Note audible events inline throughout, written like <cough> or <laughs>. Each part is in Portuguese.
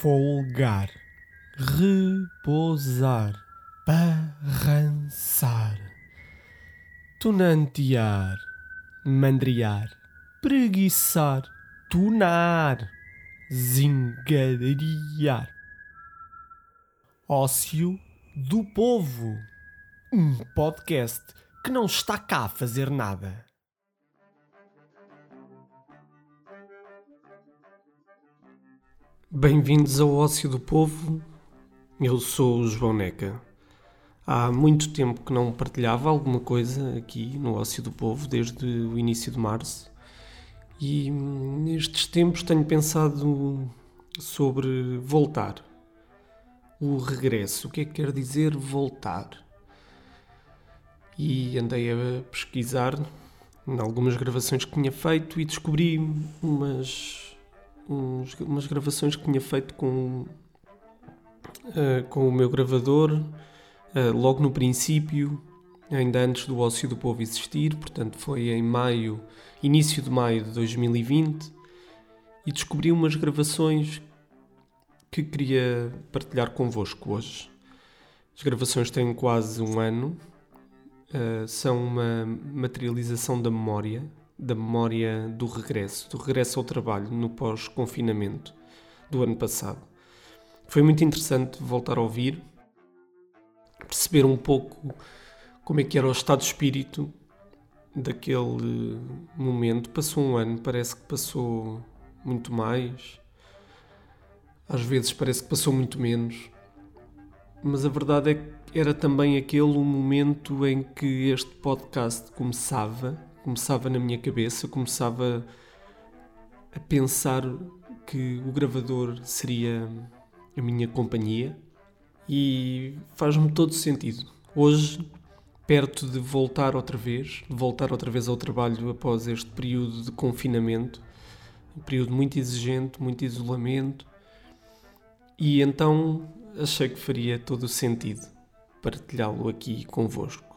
folgar, repousar, barrançar, tunantear, mandriar, preguiçar, tunar, zingariar. Ócio do Povo, um podcast que não está cá a fazer nada. Bem-vindos ao Ócio do Povo. Eu sou o João Neca. Há muito tempo que não partilhava alguma coisa aqui no Ócio do Povo, desde o início de março. E nestes tempos tenho pensado sobre voltar. O regresso. O que é que quer dizer voltar? E andei a pesquisar em algumas gravações que tinha feito e descobri umas uns, umas gravações que tinha feito com, uh, com o meu gravador, uh, logo no princípio, ainda antes do Ócio do Povo existir, portanto foi em maio, início de maio de 2020, e descobri umas gravações que queria partilhar convosco hoje. As gravações têm quase um ano, uh, são uma materialização da memória da memória do regresso, do regresso ao trabalho no pós-confinamento do ano passado. Foi muito interessante voltar a ouvir, perceber um pouco como é que era o estado de espírito daquele momento. Passou um ano, parece que passou muito mais, às vezes parece que passou muito menos, mas a verdade é que era também aquele momento em que este podcast começava começava na minha cabeça, começava a pensar que o gravador seria a minha companhia e faz-me todo sentido. Hoje, perto de voltar outra vez, de voltar outra vez ao trabalho após este período de confinamento, um período muito exigente, muito isolamento, e então achei que faria todo o sentido partilhá-lo aqui convosco.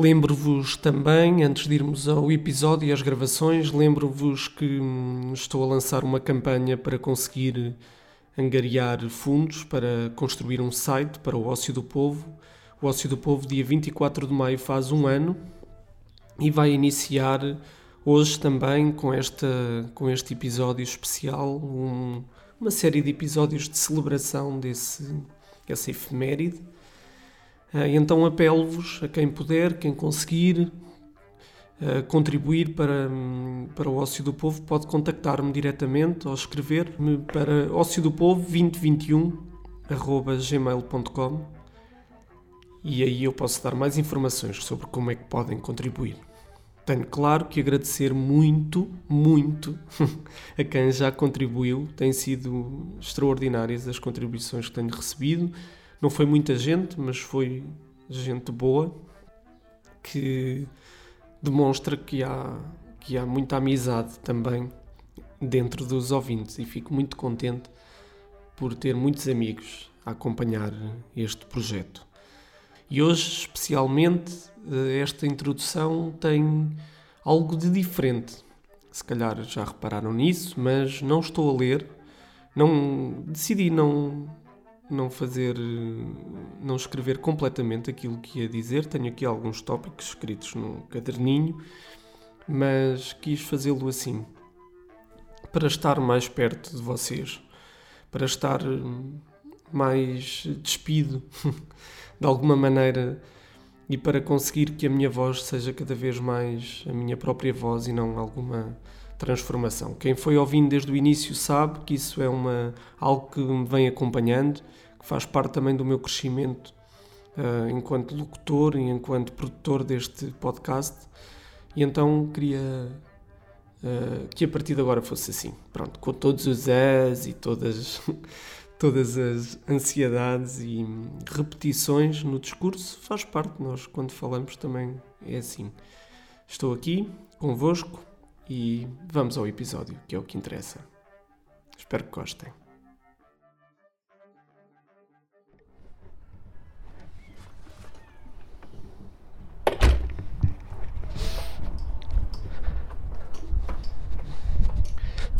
Lembro-vos também, antes de irmos ao episódio e às gravações, lembro-vos que hum, estou a lançar uma campanha para conseguir angariar fundos para construir um site para o Ócio do Povo. O Ócio do Povo, dia 24 de maio, faz um ano e vai iniciar hoje também com, esta, com este episódio especial, um, uma série de episódios de celebração desse, dessa efeméride então apelo-vos a quem puder, quem conseguir ah, contribuir para, para o Ócio do Povo, pode contactar-me diretamente ou escrever-me para ócio do povo 2021 gmail.com e aí eu posso dar mais informações sobre como é que podem contribuir. Tenho claro que agradecer muito, muito <laughs> a quem já contribuiu. Têm sido extraordinárias as contribuições que tenho recebido não foi muita gente, mas foi gente boa que demonstra que há, que há muita amizade também dentro dos ouvintes e fico muito contente por ter muitos amigos a acompanhar este projeto. E hoje, especialmente, eh, esta introdução tem algo de diferente. Se calhar já repararam nisso, mas não estou a ler. Não decidi não não fazer, não escrever completamente aquilo que ia dizer. Tenho aqui alguns tópicos escritos no caderninho, mas quis fazê-lo assim para estar mais perto de vocês, para estar mais despido <laughs> de alguma maneira e para conseguir que a minha voz seja cada vez mais a minha própria voz e não alguma transformação. Quem foi ouvindo desde o início sabe que isso é uma, algo que me vem acompanhando, que faz parte também do meu crescimento uh, enquanto locutor e enquanto produtor deste podcast. E então queria uh, que a partir de agora fosse assim. Pronto, com todos os és e todas, <laughs> todas as ansiedades e repetições no discurso, faz parte. Nós, quando falamos, também é assim. Estou aqui convosco e vamos ao episódio, que é o que interessa. Espero que gostem.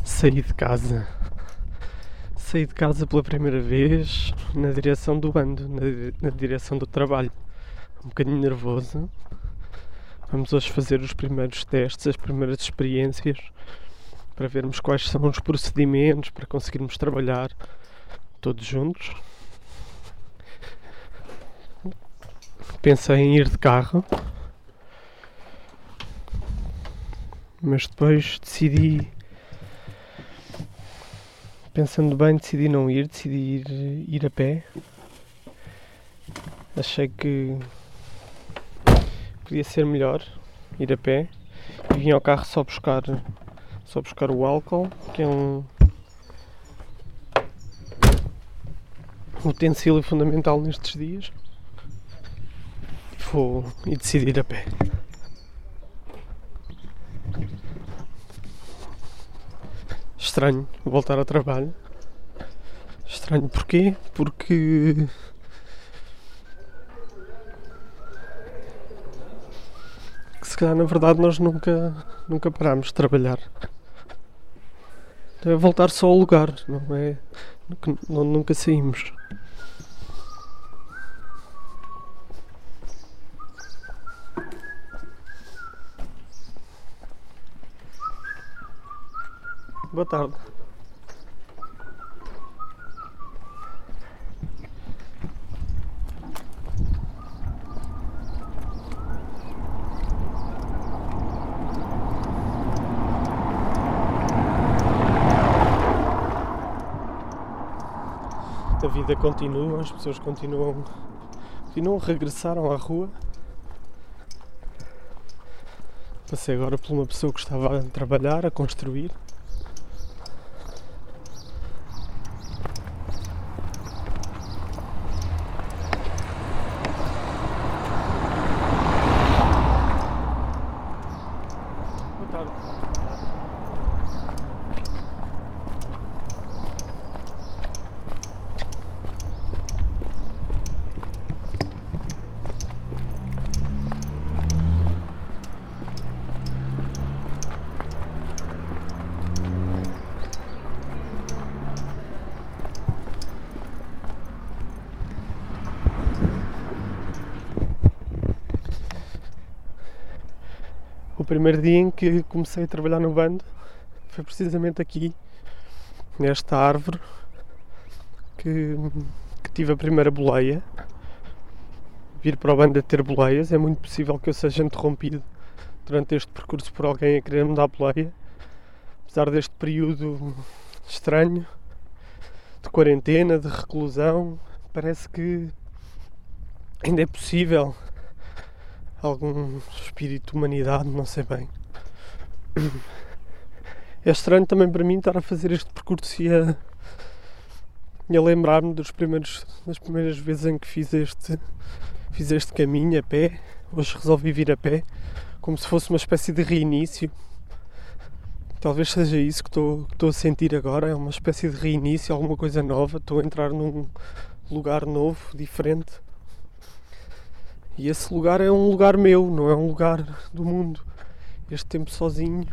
Saí de casa. saí de casa pela primeira vez na direção do bando, na, na direção do trabalho. Um bocadinho nervoso. Vamos hoje fazer os primeiros testes, as primeiras experiências para vermos quais são os procedimentos para conseguirmos trabalhar todos juntos. Pensei em ir de carro, mas depois decidi Pensando bem, decidi não ir, decidi ir, ir a pé. Achei que podia ser melhor ir a pé. E vim ao carro só buscar, só buscar o álcool, que é um utensílio fundamental nestes dias. Vou e decidi ir a pé. Estranho voltar ao trabalho. Estranho porquê? Porque. Que se calhar na verdade nós nunca, nunca parámos de trabalhar. É voltar só ao lugar, não é? Nunca saímos. Boa tarde. A vida continua, as pessoas continuam, continuam regressaram à rua. Passei agora por uma pessoa que estava a trabalhar, a construir. Primeiro dia em que comecei a trabalhar no bando foi precisamente aqui, nesta árvore, que, que tive a primeira boleia. Vir para o bando a ter boleias, é muito possível que eu seja interrompido durante este percurso por alguém a querer me dar boleia. Apesar deste período estranho de quarentena, de reclusão, parece que ainda é possível algum espírito de humanidade, não sei bem. É estranho também para mim estar a fazer este percurso e a, e a lembrar-me dos primeiros, das primeiras vezes em que fiz este, fiz este caminho a pé. Hoje resolvi vir a pé, como se fosse uma espécie de reinício. Talvez seja isso que estou, que estou a sentir agora, é uma espécie de reinício, alguma coisa nova. Estou a entrar num lugar novo, diferente. E esse lugar é um lugar meu, não é um lugar do mundo. Este tempo sozinho,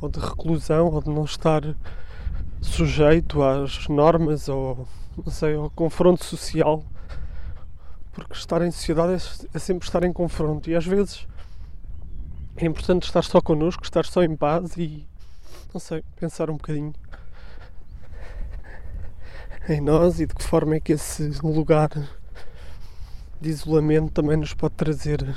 ou de reclusão, ou de não estar sujeito às normas, ou não sei, ao confronto social. Porque estar em sociedade é, é sempre estar em confronto. E às vezes é importante estar só connosco, estar só em paz e, não sei, pensar um bocadinho em nós e de que forma é que esse lugar de isolamento também nos pode trazer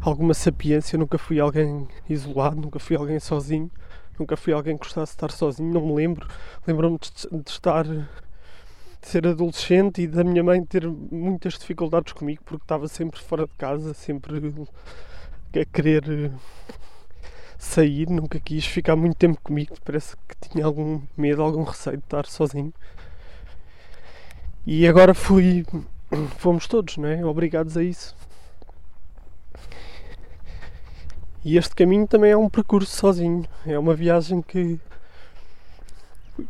alguma sapiência. Eu nunca fui alguém isolado, nunca fui alguém sozinho, nunca fui alguém que gostasse de estar sozinho, não me lembro. Lembro-me de, de estar de ser adolescente e da minha mãe ter muitas dificuldades comigo porque estava sempre fora de casa, sempre a querer sair, nunca quis ficar muito tempo comigo, parece que tinha algum medo, algum receio de estar sozinho. E agora fui fomos todos, não é? Obrigados a isso. E este caminho também é um percurso sozinho, é uma viagem que,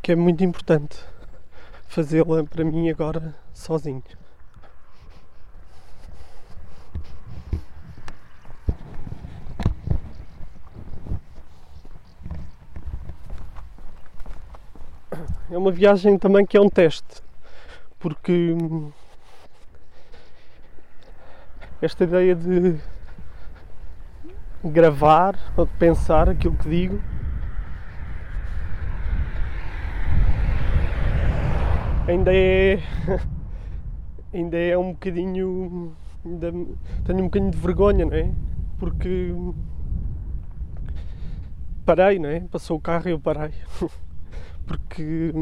que é muito importante fazê-la para mim agora sozinho. é uma viagem também que é um teste, porque esta ideia de gravar ou de pensar aquilo que digo ainda é <laughs> ainda é um bocadinho ainda tenho um bocadinho de vergonha, não é? Porque parei, não é? Passou o carro e eu parei. <laughs> Porque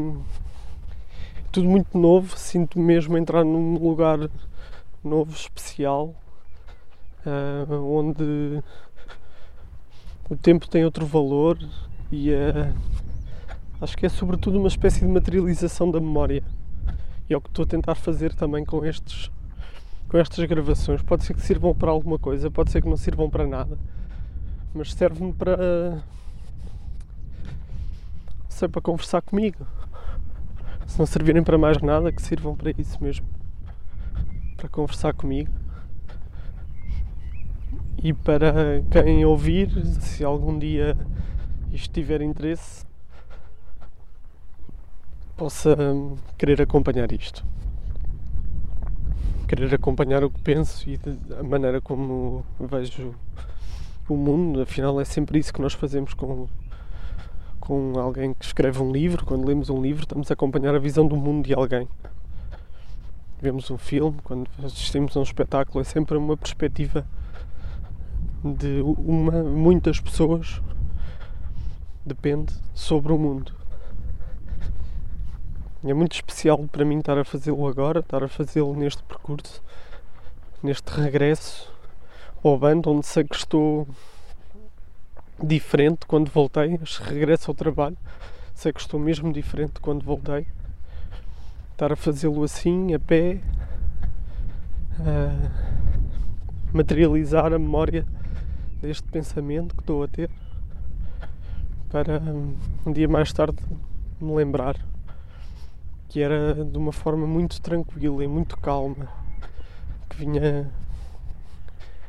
tudo muito novo, sinto mesmo entrar num lugar novo, especial, uh, onde o tempo tem outro valor e uh, acho que é sobretudo uma espécie de materialização da memória. E é o que estou a tentar fazer também com estes com estas gravações. Pode ser que sirvam para alguma coisa, pode ser que não sirvam para nada, mas serve-me para sei para conversar comigo. Se não servirem para mais nada, que sirvam para isso mesmo. Para conversar comigo. E para quem ouvir, se algum dia isto tiver interesse, possa querer acompanhar isto. Querer acompanhar o que penso e a maneira como vejo o mundo. Afinal, é sempre isso que nós fazemos com, com alguém que escreve um livro. Quando lemos um livro, estamos a acompanhar a visão do mundo de alguém. Vemos um filme, quando assistimos a um espetáculo, é sempre uma perspectiva de uma, muitas pessoas. Depende sobre o mundo. É muito especial para mim estar a fazê-lo agora, estar a fazê-lo neste percurso, neste regresso ao bando, onde sei que estou diferente quando voltei, regresso ao trabalho, sei que estou mesmo diferente quando voltei. Estar a fazê-lo assim, a pé, a materializar a memória deste pensamento que estou a ter, para um dia mais tarde me lembrar que era de uma forma muito tranquila e muito calma que vinha,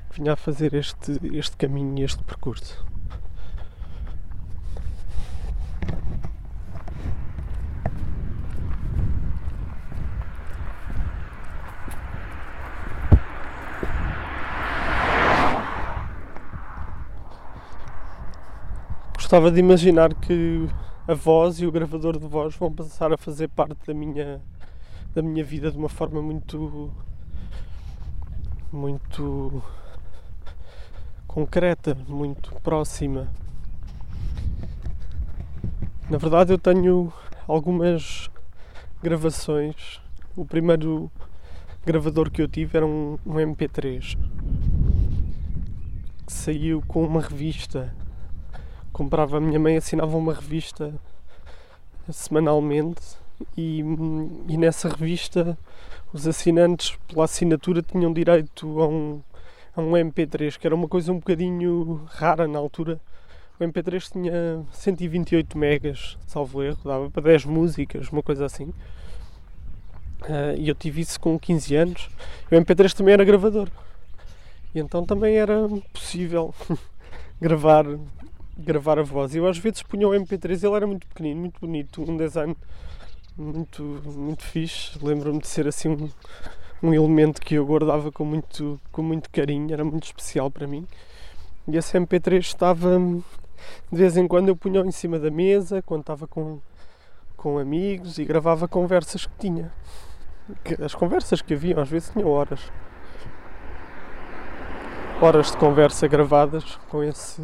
que vinha a fazer este, este caminho este percurso. Gostava de imaginar que a voz e o gravador de voz vão passar a fazer parte da minha da minha vida de uma forma muito muito concreta, muito próxima. Na verdade, eu tenho algumas gravações. O primeiro gravador que eu tive era um, um MP3 que saiu com uma revista comprava, a minha mãe assinava uma revista semanalmente e, e nessa revista os assinantes pela assinatura tinham direito a um, a um MP3, que era uma coisa um bocadinho rara na altura. O MP3 tinha 128 megas, salvo erro, dava para 10 músicas, uma coisa assim. Uh, e eu tive isso com 15 anos. E o MP3 também era gravador. E então também era possível <laughs> gravar gravar a voz. Eu às vezes punha o MP3, ele era muito pequenino, muito bonito, um design muito, muito fixe. Lembro-me de ser assim um, um elemento que eu guardava com muito, com muito carinho, era muito especial para mim. E esse MP3 estava de vez em quando eu punha em cima da mesa, quando estava com, com amigos e gravava conversas que tinha. As conversas que haviam às vezes tinham horas. Horas de conversa gravadas com esse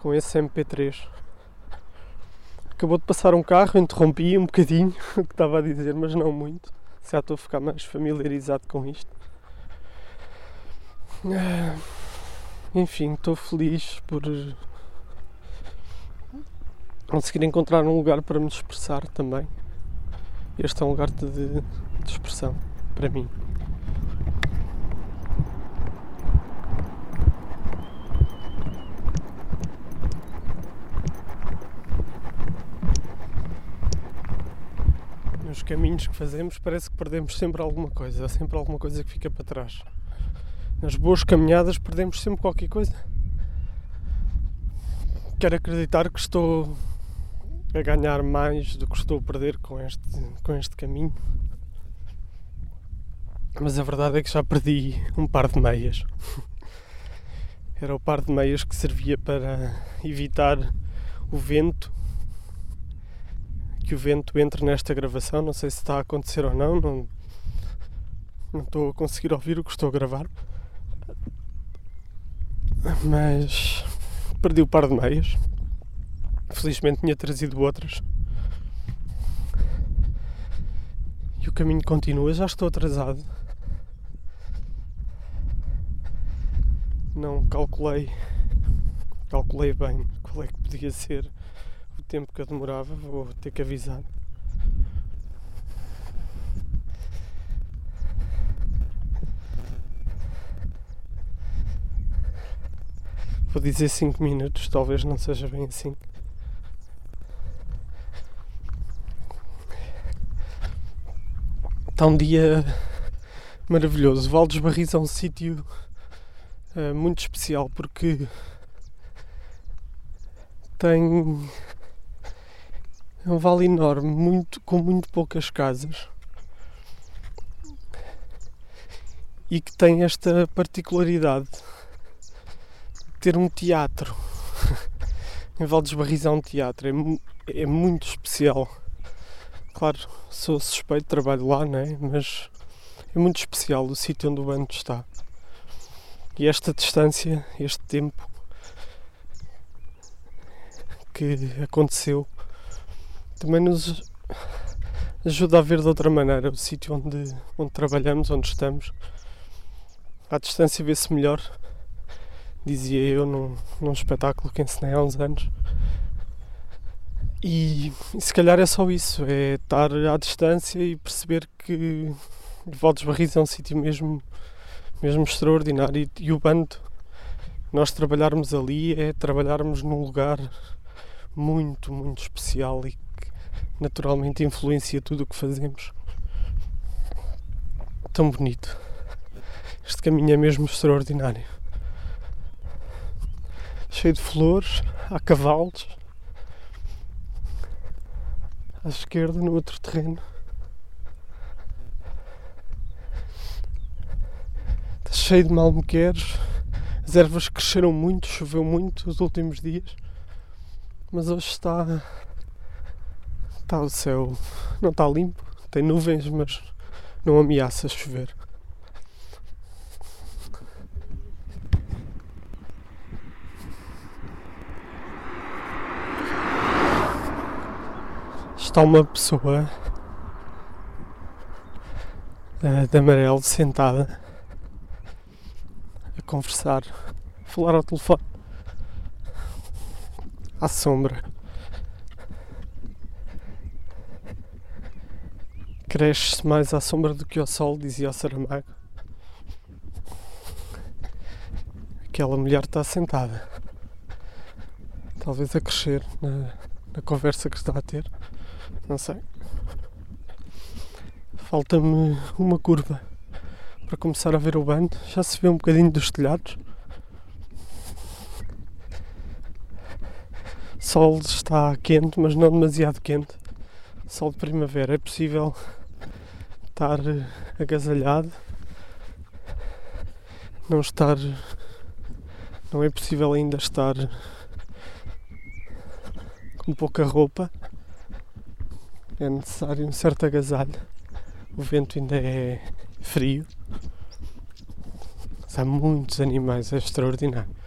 com esse MP3. Acabou de passar um carro, interrompi um bocadinho <laughs> o que estava a dizer, mas não muito. Já estou a ficar mais familiarizado com isto. Ah, enfim, estou feliz por conseguir encontrar um lugar para me expressar também. Este é um lugar de, de expressão para mim. Nos caminhos que fazemos parece que perdemos sempre alguma coisa, há sempre alguma coisa que fica para trás. Nas boas caminhadas perdemos sempre qualquer coisa. Quero acreditar que estou a ganhar mais do que estou a perder com este, com este caminho. Mas a verdade é que já perdi um par de meias. Era o par de meias que servia para evitar o vento. Que o vento entre nesta gravação. Não sei se está a acontecer ou não. Não, não estou a conseguir ouvir o que estou a gravar. Mas perdi o par de meias. Felizmente tinha trazido outras. E o caminho continua, já estou atrasado. Não calculei, calculei bem qual é que podia ser tempo que eu demorava, vou ter que avisar. Vou dizer 5 minutos, talvez não seja bem assim. Está um dia maravilhoso. Val dos Barris é um sítio uh, muito especial porque tem é um vale enorme, muito, com muito poucas casas e que tem esta particularidade de ter um teatro. <laughs> em Val dos Barris há um teatro, é, é muito especial. Claro, sou suspeito, trabalho lá, né? mas é muito especial o sítio onde o bando está. E esta distância, este tempo que aconteceu, também nos ajuda a ver de outra maneira o sítio onde, onde trabalhamos, onde estamos. À distância vê-se melhor, dizia eu num, num espetáculo que ensinei há uns anos. E, e, se calhar é só isso, é estar à distância e perceber que Valdes Barris é um sítio mesmo, mesmo extraordinário e, e, o bando, nós trabalharmos ali é trabalharmos num lugar muito, muito especial e naturalmente influencia tudo o que fazemos. Tão bonito. Este caminho é mesmo extraordinário. Cheio de flores, há cavalos à esquerda, no outro terreno. Está cheio de malmequeres. As ervas cresceram muito, choveu muito nos últimos dias. Mas hoje está. Está o céu. Não está limpo, tem nuvens, mas não ameaça chover. está uma pessoa uh, de amarelo sentada a conversar, a falar ao telefone à sombra. Cresce mais à sombra do que ao sol, dizia o Saramago. Aquela mulher está sentada, talvez a crescer na, na conversa que está a ter. Não sei. Falta-me uma curva para começar a ver o bando. Já se vê um bocadinho dos telhados. Sol está quente, mas não demasiado quente. Sol de primavera. É possível estar agasalhado. Não estar. Não é possível ainda estar com pouca roupa é necessário um certo agasalho. O vento ainda é frio. Mas há muitos animais, é extraordinário.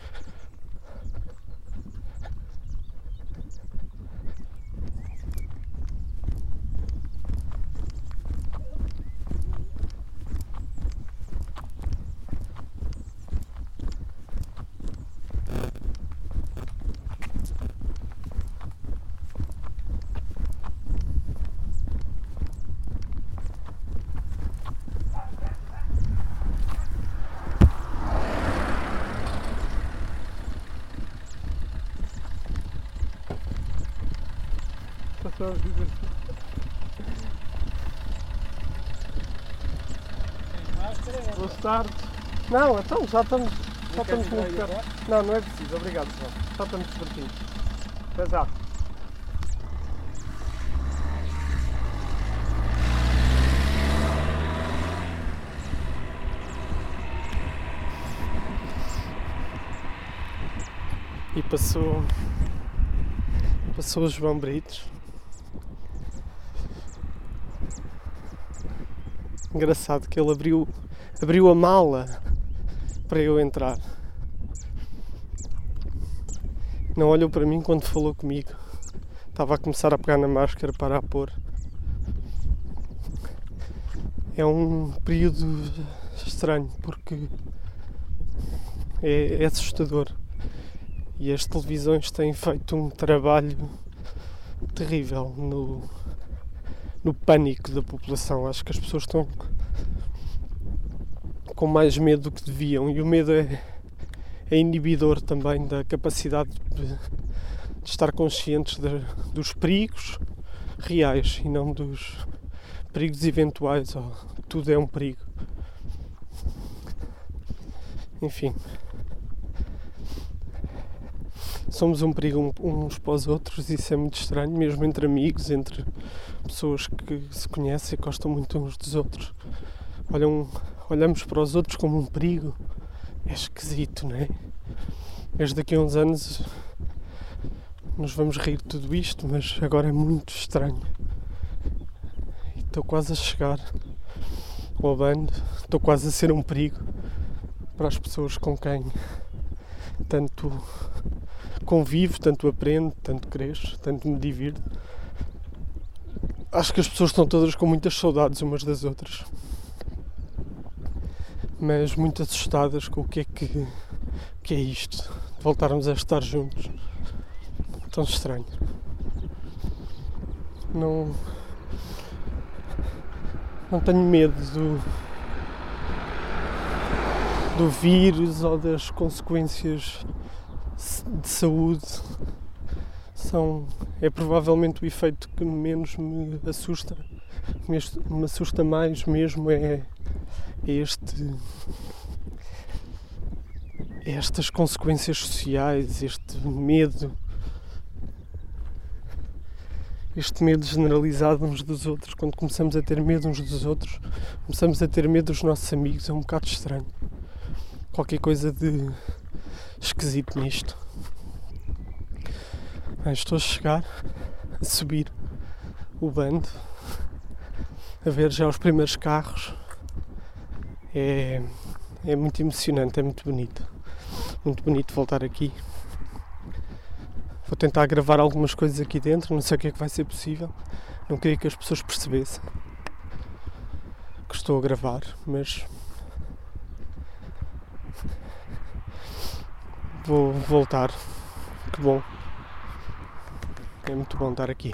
tua vida. Boa tarde. Não, então já estamos. Já estamos muito perto. Não, não é preciso, obrigado só, Já estamos divertidos. Até já. E passou. Passou o João Britos. Engraçado que ele abriu abriu a mala para eu entrar. Não olhou para mim quando falou comigo. Estava a começar a pegar na máscara para a pôr. É um período estranho porque é, é assustador. E as televisões têm feito um trabalho terrível no, no pânico da população. Acho que as pessoas estão com mais medo do que deviam e o medo é, é inibidor também da capacidade de, de estar conscientes de, dos perigos reais e não dos perigos eventuais. Oh, tudo é um perigo. Enfim somos um perigo uns para os outros isso é muito estranho, mesmo entre amigos, entre pessoas que se conhecem e gostam muito uns dos outros. Olham, olhamos para os outros como um perigo. É esquisito, não é? Desde daqui a uns anos nos vamos rir de tudo isto, mas agora é muito estranho. Estou quase a chegar ao bando, estou quase a ser um perigo para as pessoas com quem tanto convivo, tanto aprendo, tanto cresço, tanto me divirto. Acho que as pessoas estão todas com muitas saudades umas das outras, mas muito assustadas com o que é que, que é isto, de voltarmos a estar juntos. Tão estranho. Não. Não tenho medo do, do vírus ou das consequências de saúde são é provavelmente o efeito que menos me assusta me, assusta mais mesmo é, é este é estas consequências sociais este medo este medo generalizado uns dos outros. Quando começamos a ter medo uns dos outros começamos a ter medo dos nossos amigos é um bocado estranho. Qualquer coisa de esquisito nisto. Bem, estou a chegar, a subir o bando, a ver já os primeiros carros. É, é muito emocionante, é muito bonito. Muito bonito voltar aqui. Vou tentar gravar algumas coisas aqui dentro, não sei o que é que vai ser possível. Não queria que as pessoas percebessem que estou a gravar, mas vou voltar. Que bom. É muito bom estar aqui.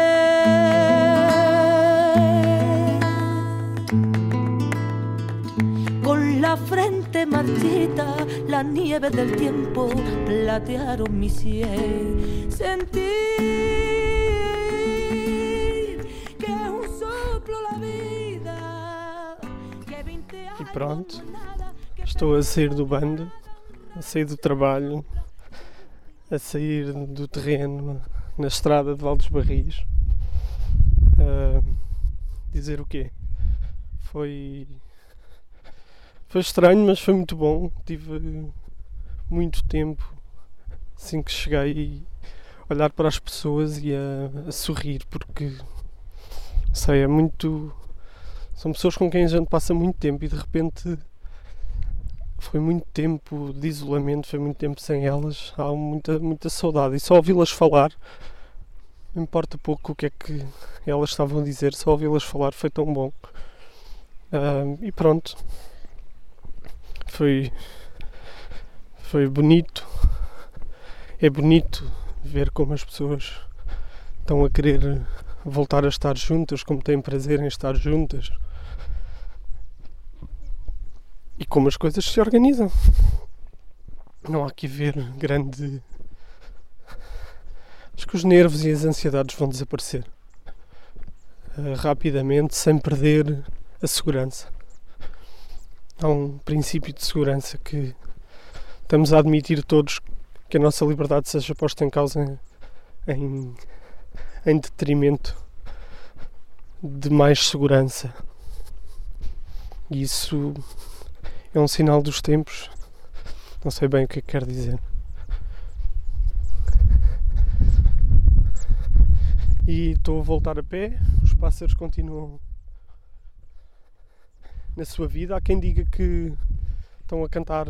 La frente marchita, la nieve del tiempo platearon mi cielo. Sentir que es un soplo la vida. Que 20 E años pronto, nada, que estou a sair do bando, a sair do trabalho, a sair do terreno na estrada de Valdes Barris. Ah, dizer o quê? Foi. Foi estranho, mas foi muito bom. Tive muito tempo assim que cheguei a olhar para as pessoas e a, a sorrir porque sei, é muito São pessoas com quem a gente passa muito tempo e de repente foi muito tempo de isolamento, foi muito tempo sem elas, há muita, muita saudade. E só ouvi-las falar, não importa pouco o que é que elas estavam a dizer, só ouvi-las falar foi tão bom. Uh, e pronto, foi, foi bonito. É bonito ver como as pessoas estão a querer voltar a estar juntas, como têm prazer em estar juntas e como as coisas se organizam. Não há que ver grande. Acho que os nervos e as ansiedades vão desaparecer uh, rapidamente, sem perder a segurança. Há um princípio de segurança que estamos a admitir todos que a nossa liberdade seja posta em causa em, em detrimento de mais segurança. E isso é um sinal dos tempos. Não sei bem o que é que quer dizer. E estou a voltar a pé, os pássaros continuam na sua vida. Há quem diga que estão a cantar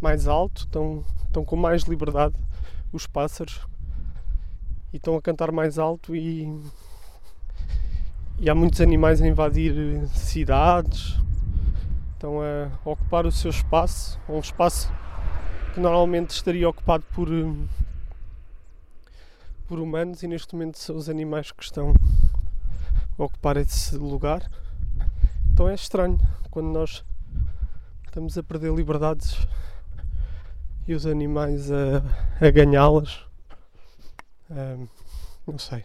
mais alto, estão, estão com mais liberdade os pássaros e estão a cantar mais alto e, e há muitos animais a invadir cidades, estão a ocupar o seu espaço, um espaço que normalmente estaria ocupado por, hum, por humanos e neste momento são os animais que estão a ocupar esse lugar. Então é estranho quando nós estamos a perder liberdades e os animais a, a ganhá-las. Um, não sei.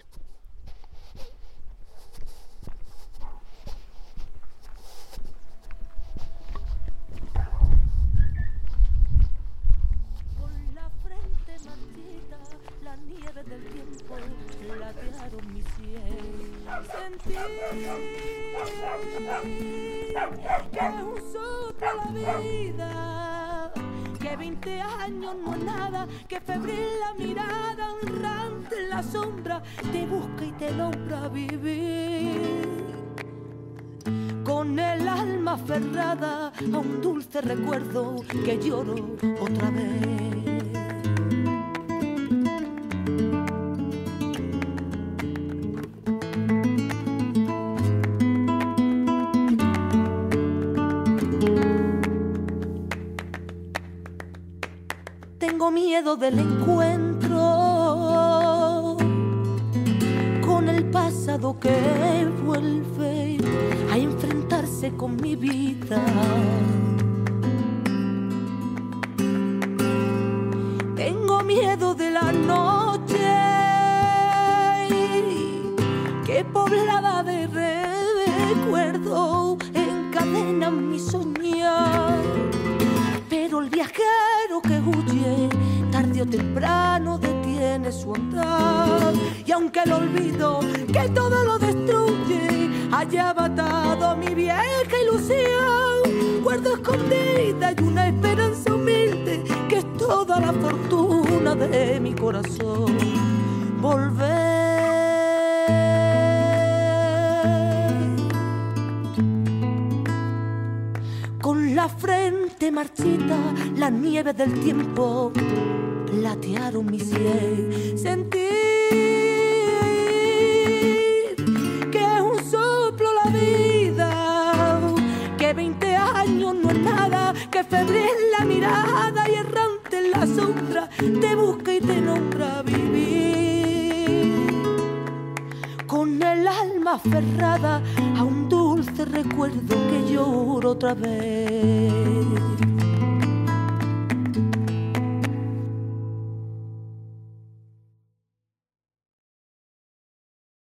Que 20 años no es nada, que febril la mirada, honrante en la sombra, te busca y te logra vivir. Con el alma aferrada a un dulce recuerdo que lloro otra vez. Miedo del encuentro con el pasado que vuelve a enfrentarse con mi vida. Escondida y una esperanza humilde que es toda la fortuna de mi corazón. Volver. Con la frente marchita, la nieve del tiempo platearon mi cielo. Sentir te busca y te nombra vivir. Con el alma aferrada a un dulce recuerdo que lloro otra vez.